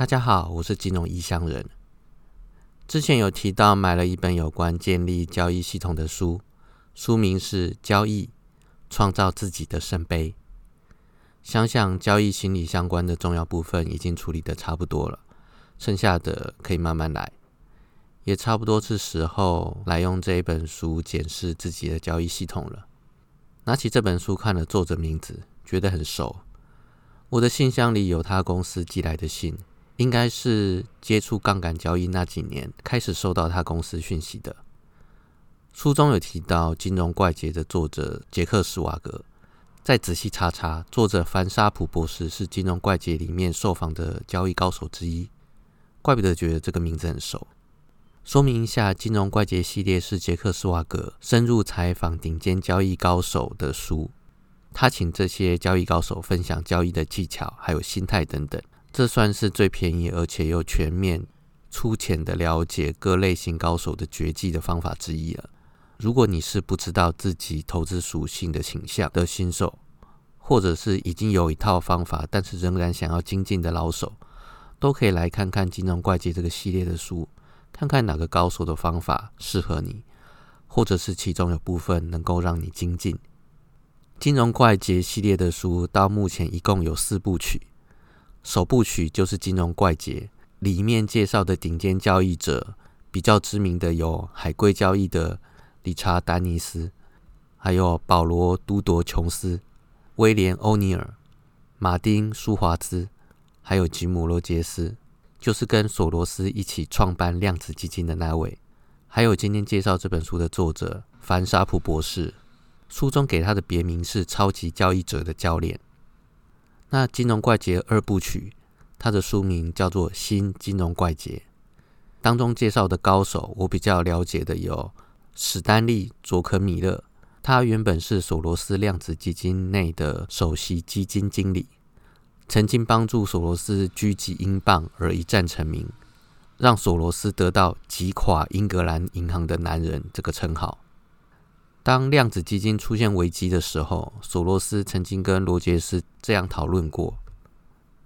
大家好，我是金融异乡人。之前有提到买了一本有关建立交易系统的书，书名是《交易创造自己的圣杯》。想想交易心理相关的重要部分已经处理的差不多了，剩下的可以慢慢来，也差不多是时候来用这一本书检视自己的交易系统了。拿起这本书看了作者名字，觉得很熟。我的信箱里有他公司寄来的信，应该是接触杠杆交易那几年开始收到他公司讯息的。书中有提到《金融怪杰》的作者杰克·斯瓦格，再仔细查查，作者凡沙普博士是《金融怪杰》里面受访的交易高手之一，怪不得觉得这个名字很熟。说明一下，《金融怪杰》系列是杰克·斯瓦格深入采访顶尖交易高手的书。他请这些交易高手分享交易的技巧，还有心态等等，这算是最便宜而且又全面、粗浅的了解各类型高手的绝技的方法之一了。如果你是不知道自己投资属性的倾向的新手，或者是已经有一套方法，但是仍然想要精进的老手，都可以来看看《金融怪杰》这个系列的书，看看哪个高手的方法适合你，或者是其中有部分能够让你精进。金融怪杰系列的书到目前一共有四部曲，首部曲就是金融怪杰，里面介绍的顶尖交易者，比较知名的有海归交易的理查丹尼斯，还有保罗都铎琼斯、威廉欧尼尔、马丁舒华兹，还有吉姆罗杰斯，就是跟索罗斯一起创办量子基金的那位，还有今天介绍这本书的作者凡沙普博士。书中给他的别名是“超级交易者的教练”。那《金融怪杰》二部曲，它的书名叫做《新金融怪杰》。当中介绍的高手，我比较了解的有史丹利·佐克米勒，他原本是索罗斯量子基金内的首席基金经理，曾经帮助索罗斯狙击英镑而一战成名，让索罗斯得到“击垮英格兰银行的男人”这个称号。当量子基金出现危机的时候，索罗斯曾经跟罗杰斯这样讨论过。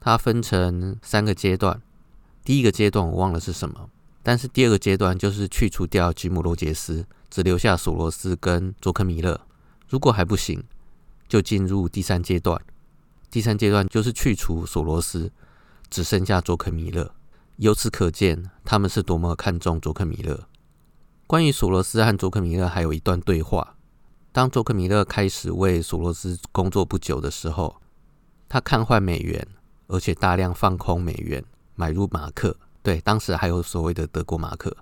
它分成三个阶段，第一个阶段我忘了是什么，但是第二个阶段就是去除掉吉姆·罗杰斯，只留下索罗斯跟佐克米勒。如果还不行，就进入第三阶段。第三阶段就是去除索罗斯，只剩下佐克米勒。由此可见，他们是多么看重佐克米勒。关于索罗斯和佐克米勒还有一段对话。当佐克米勒开始为索罗斯工作不久的时候，他看坏美元，而且大量放空美元，买入马克。对，当时还有所谓的德国马克。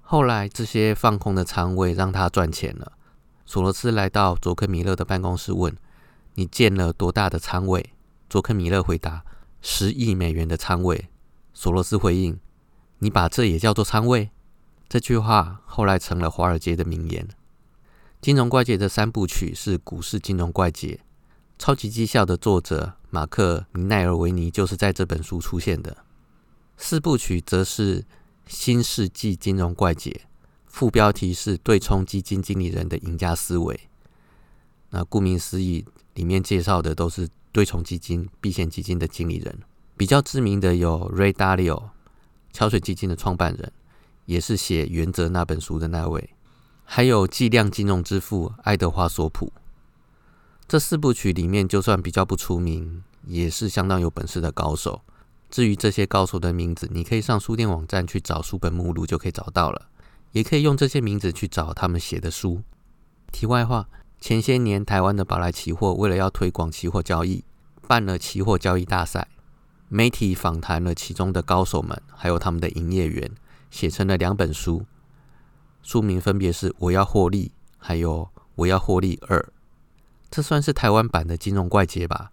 后来这些放空的仓位让他赚钱了。索罗斯来到佐克米勒的办公室问：“你建了多大的仓位？”佐克米勒回答：“十亿美元的仓位。”索罗斯回应：“你把这也叫做仓位？”这句话后来成了华尔街的名言。金融怪杰的三部曲是股市金融怪杰，超级绩效的作者马克·米奈尔维尼就是在这本书出现的。四部曲则是新世纪金融怪杰，副标题是对冲基金经理人的赢家思维。那顾名思义，里面介绍的都是对冲基金、避险基金的经理人。比较知名的有 Ray Dalio，桥水基金的创办人。也是写《原则》那本书的那位，还有计量金融之父爱德华索普。这四部曲里面，就算比较不出名，也是相当有本事的高手。至于这些高手的名字，你可以上书店网站去找书本目录就可以找到了，也可以用这些名字去找他们写的书。题外话，前些年台湾的宝来期货为了要推广期货交易，办了期货交易大赛，媒体访谈了其中的高手们，还有他们的营业员。写成了两本书，书名分别是《我要获利》还有《我要获利二》，这算是台湾版的金融怪杰吧。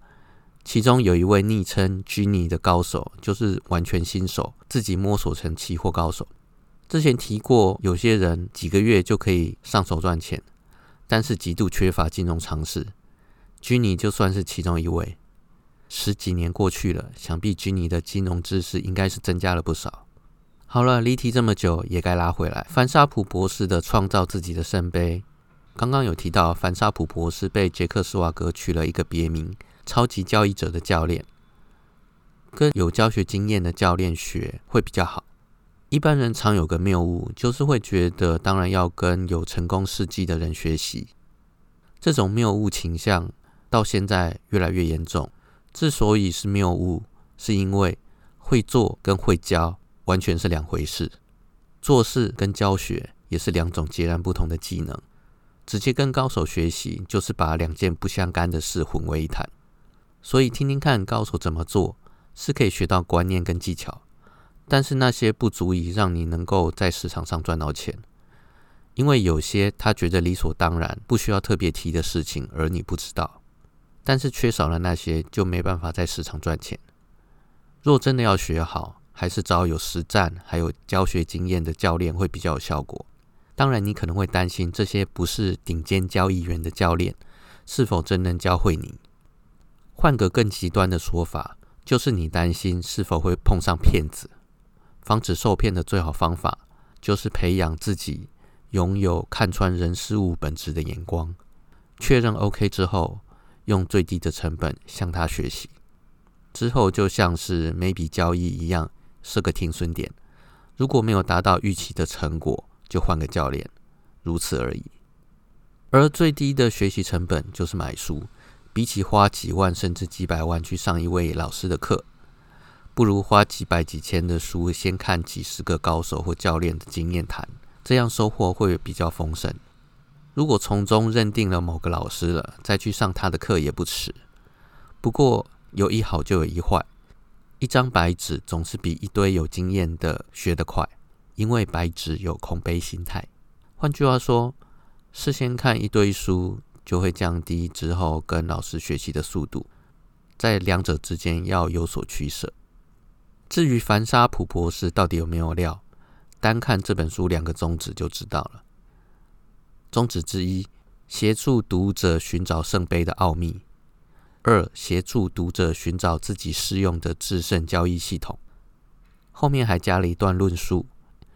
其中有一位昵称 “Jenny” 的高手，就是完全新手，自己摸索成期货高手。之前提过，有些人几个月就可以上手赚钱，但是极度缺乏金融常识。Jenny 就算是其中一位。十几年过去了，想必 Jenny 的金融知识应该是增加了不少。好了，离题这么久，也该拉回来。凡沙普博士的创造自己的圣杯，刚刚有提到，凡沙普博士被杰克斯瓦格取了一个别名——超级交易者的教练。跟有教学经验的教练学会比较好。一般人常有个谬误，就是会觉得当然要跟有成功事迹的人学习。这种谬误倾向到现在越来越严重。之所以是谬误，是因为会做跟会教完全是两回事，做事跟教学也是两种截然不同的技能。直接跟高手学习，就是把两件不相干的事混为一谈。所以听听看高手怎么做，是可以学到观念跟技巧，但是那些不足以让你能够在市场上赚到钱。因为有些他觉得理所当然、不需要特别提的事情，而你不知道。但是缺少了那些，就没办法在市场赚钱。若真的要学好，还是找有实战还有教学经验的教练会比较有效果。当然，你可能会担心这些不是顶尖交易员的教练是否真能教会你。换个更极端的说法，就是你担心是否会碰上骗子。防止受骗的最好方法，就是培养自己拥有看穿人事物本质的眼光。确认 OK 之后，用最低的成本向他学习。之后就像是每笔交易一样，设个停损点。如果没有达到预期的成果，就换个教练，如此而已。而最低的学习成本就是买书，比起花几万甚至几百万去上一位老师的课，不如花几百几千的书，先看几十个高手或教练的经验谈，这样收获会比较丰盛。如果从中认定了某个老师了，再去上他的课也不迟。不过有一好就有一坏，一张白纸总是比一堆有经验的学得快。因为白纸有空杯心态，换句话说，事先看一堆书就会降低之后跟老师学习的速度，在两者之间要有所取舍。至于凡沙普博士到底有没有料，单看这本书两个宗旨就知道了。宗旨之一，协助读者寻找圣杯的奥秘；二，协助读者寻找自己适用的制胜交易系统。后面还加了一段论述。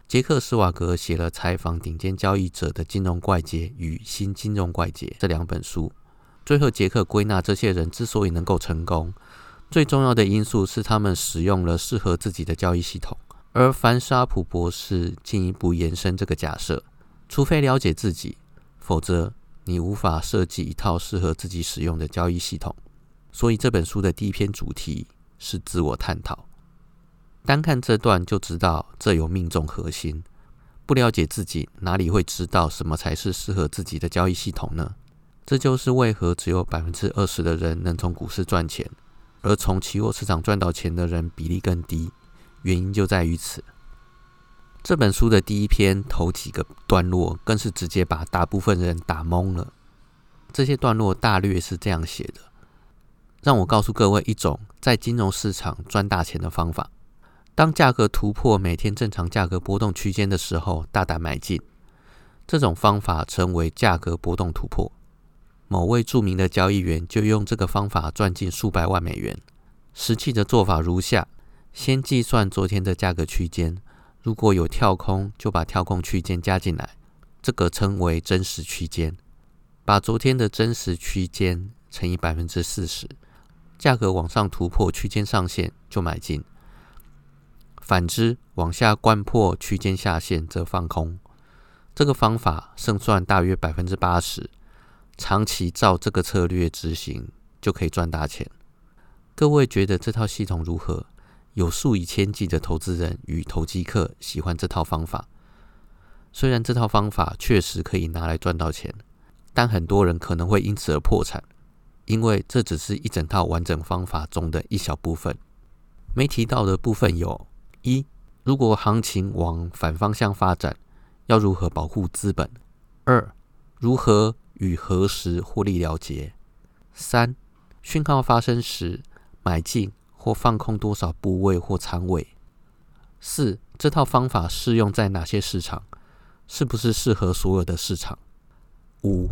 杰克·斯瓦格写了采访顶尖交易者的《金融怪杰》与《新金融怪杰》这两本书。最后，杰克归纳这些人之所以能够成功，最重要的因素是他们使用了适合自己的交易系统。而凡沙普博士进一步延伸这个假设：除非了解自己，否则你无法设计一套适合自己使用的交易系统。所以，这本书的第一篇主题是自我探讨。单看这段就知道，这有命中核心。不了解自己，哪里会知道什么才是适合自己的交易系统呢？这就是为何只有百分之二十的人能从股市赚钱，而从期货市场赚到钱的人比例更低。原因就在于此。这本书的第一篇头几个段落，更是直接把大部分人打懵了。这些段落大略是这样写的：让我告诉各位一种在金融市场赚大钱的方法。当价格突破每天正常价格波动区间的时候，大胆买进。这种方法称为价格波动突破。某位著名的交易员就用这个方法赚进数百万美元。实际的做法如下：先计算昨天的价格区间，如果有跳空，就把跳空区间加进来，这个称为真实区间。把昨天的真实区间乘以百分之四十，价格往上突破区间上限就买进。反之，往下灌破区间下限则放空。这个方法胜算大约百分之八十，长期照这个策略执行就可以赚大钱。各位觉得这套系统如何？有数以千计的投资人与投机客喜欢这套方法。虽然这套方法确实可以拿来赚到钱，但很多人可能会因此而破产，因为这只是一整套完整方法中的一小部分。没提到的部分有。一，如果行情往反方向发展，要如何保护资本？二，如何与何时获利了结？三，讯号发生时买进或放空多少部位或仓位？四，这套方法适用在哪些市场？是不是适合所有的市场？五，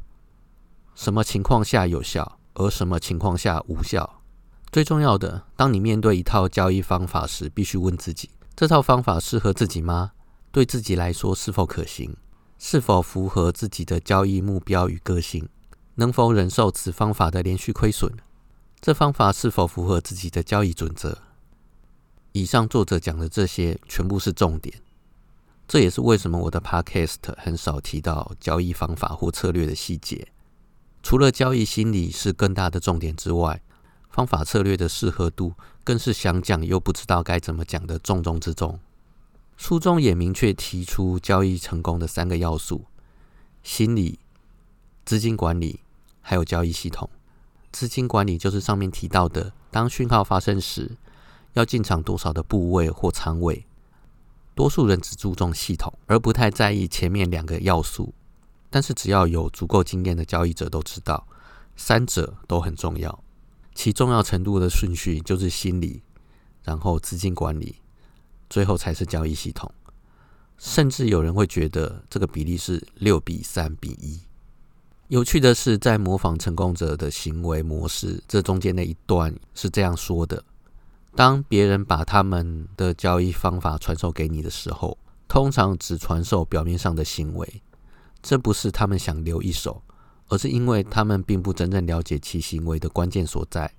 什么情况下有效，而什么情况下无效？最重要的，当你面对一套交易方法时，必须问自己。这套方法适合自己吗？对自己来说是否可行？是否符合自己的交易目标与个性？能否忍受此方法的连续亏损？这方法是否符合自己的交易准则？以上作者讲的这些全部是重点，这也是为什么我的 Podcast 很少提到交易方法或策略的细节。除了交易心理是更大的重点之外，方法策略的适合度更是想讲又不知道该怎么讲的重中之重。书中也明确提出交易成功的三个要素：心理、资金管理，还有交易系统。资金管理就是上面提到的，当讯号发生时，要进场多少的部位或仓位。多数人只注重系统，而不太在意前面两个要素。但是只要有足够经验的交易者都知道，三者都很重要。其重要程度的顺序就是心理，然后资金管理，最后才是交易系统。甚至有人会觉得这个比例是六比三比一。有趣的是，在模仿成功者的行为模式这中间的一段是这样说的：当别人把他们的交易方法传授给你的时候，通常只传授表面上的行为。这不是他们想留一手，而是因为他们并不真正了解其行为的关键所在。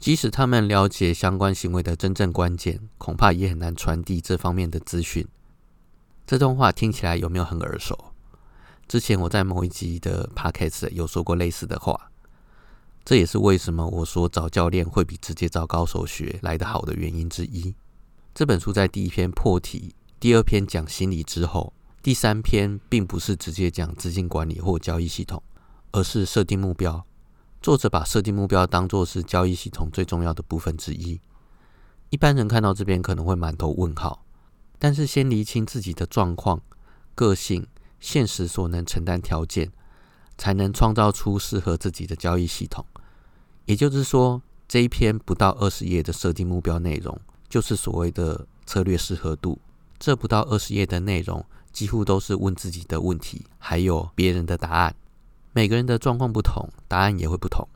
即使他们了解相关行为的真正关键，恐怕也很难传递这方面的资讯。这段话听起来有没有很耳熟？之前我在某一集的 podcast 有说过类似的话。这也是为什么我说找教练会比直接找高手学来得好的原因之一。这本书在第一篇破题，第二篇讲心理之后。第三篇并不是直接讲资金管理或交易系统，而是设定目标。作者把设定目标当作是交易系统最重要的部分之一。一般人看到这边可能会满头问号，但是先厘清自己的状况、个性、现实所能承担条件，才能创造出适合自己的交易系统。也就是说，这一篇不到二十页的设定目标内容，就是所谓的策略适合度。这不到二十页的内容。几乎都是问自己的问题，还有别人的答案。每个人的状况不同，答案也会不同，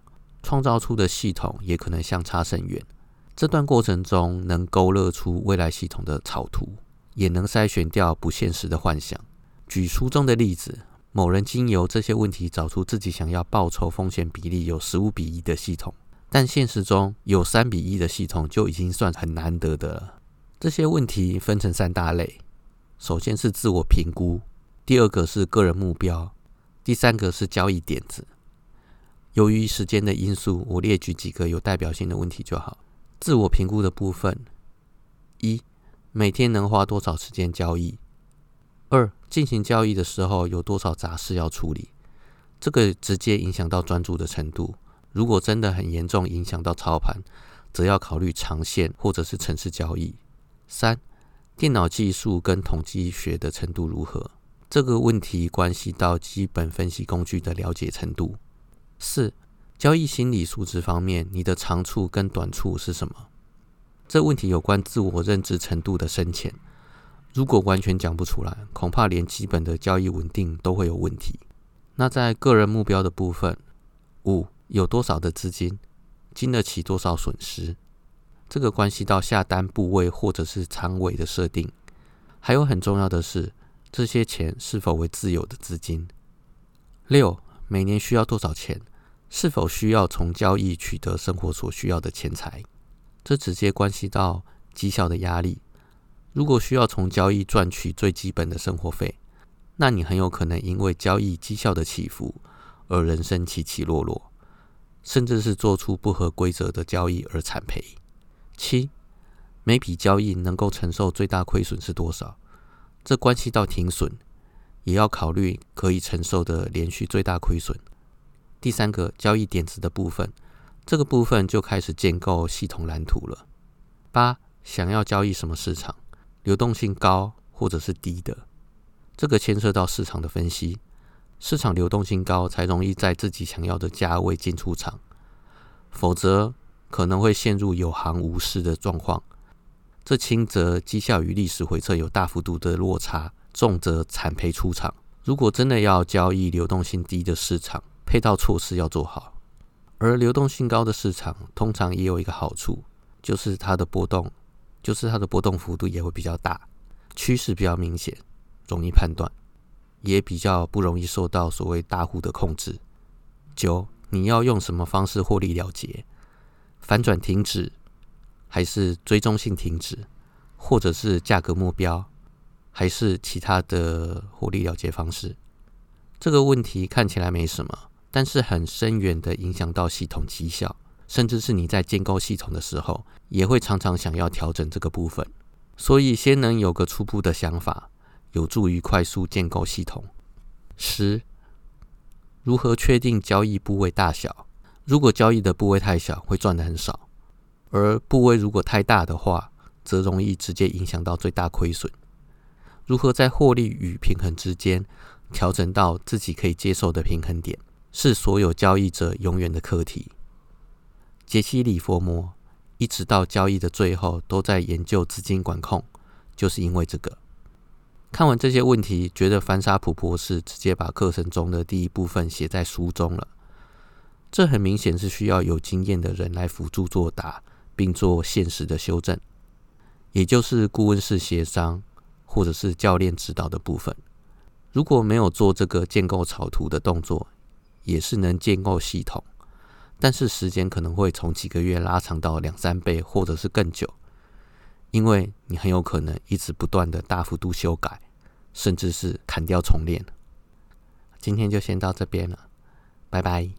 创造出的系统也可能相差甚远。这段过程中，能勾勒出未来系统的草图，也能筛选掉不现实的幻想。举书中的例子，某人经由这些问题找出自己想要报酬风险比例有十五比一的系统，但现实中有三比一的系统就已经算很难得的了。这些问题分成三大类。首先是自我评估，第二个是个人目标，第三个是交易点子。由于时间的因素，我列举几个有代表性的问题就好。自我评估的部分：一、每天能花多少时间交易？二、进行交易的时候有多少杂事要处理？这个直接影响到专注的程度。如果真的很严重影响到操盘，则要考虑长线或者是城市交易。三。电脑技术跟统计学的程度如何？这个问题关系到基本分析工具的了解程度。四、交易心理素质方面，你的长处跟短处是什么？这问题有关自我认知程度的深浅。如果完全讲不出来，恐怕连基本的交易稳定都会有问题。那在个人目标的部分，五有多少的资金，经得起多少损失？这个关系到下单部位或者是仓位的设定，还有很重要的是，这些钱是否为自有的资金。六，每年需要多少钱？是否需要从交易取得生活所需要的钱财？这直接关系到绩效的压力。如果需要从交易赚取最基本的生活费，那你很有可能因为交易绩效的起伏而人生起起落落，甚至是做出不合规则的交易而惨赔。七，每笔交易能够承受最大亏损是多少？这关系到停损，也要考虑可以承受的连续最大亏损。第三个交易点子的部分，这个部分就开始建构系统蓝图了。八，想要交易什么市场？流动性高或者是低的？这个牵涉到市场的分析。市场流动性高，才容易在自己想要的价位进出场，否则。可能会陷入有行无市的状况，这轻则绩效与历史回测有大幅度的落差，重则惨赔出场。如果真的要交易流动性低的市场，配套措施要做好。而流动性高的市场，通常也有一个好处，就是它的波动，就是它的波动幅度也会比较大，趋势比较明显，容易判断，也比较不容易受到所谓大户的控制。九，你要用什么方式获利了结？反转停止，还是追踪性停止，或者是价格目标，还是其他的获利了结方式？这个问题看起来没什么，但是很深远的影响到系统绩效，甚至是你在建构系统的时候，也会常常想要调整这个部分。所以，先能有个初步的想法，有助于快速建构系统。十，如何确定交易部位大小？如果交易的部位太小，会赚的很少；而部位如果太大的话，则容易直接影响到最大亏损。如何在获利与平衡之间？调整到自己可以接受的平衡点，是所有交易者永远的课题。杰西·里佛摩一直到交易的最后都在研究资金管控，就是因为这个。看完这些问题，觉得凡沙普博士直接把课程中的第一部分写在书中了。这很明显是需要有经验的人来辅助作答，并做现实的修正，也就是顾问式协商或者是教练指导的部分。如果没有做这个建构草图的动作，也是能建构系统，但是时间可能会从几个月拉长到两三倍，或者是更久，因为你很有可能一直不断的大幅度修改，甚至是砍掉重练。今天就先到这边了，拜拜。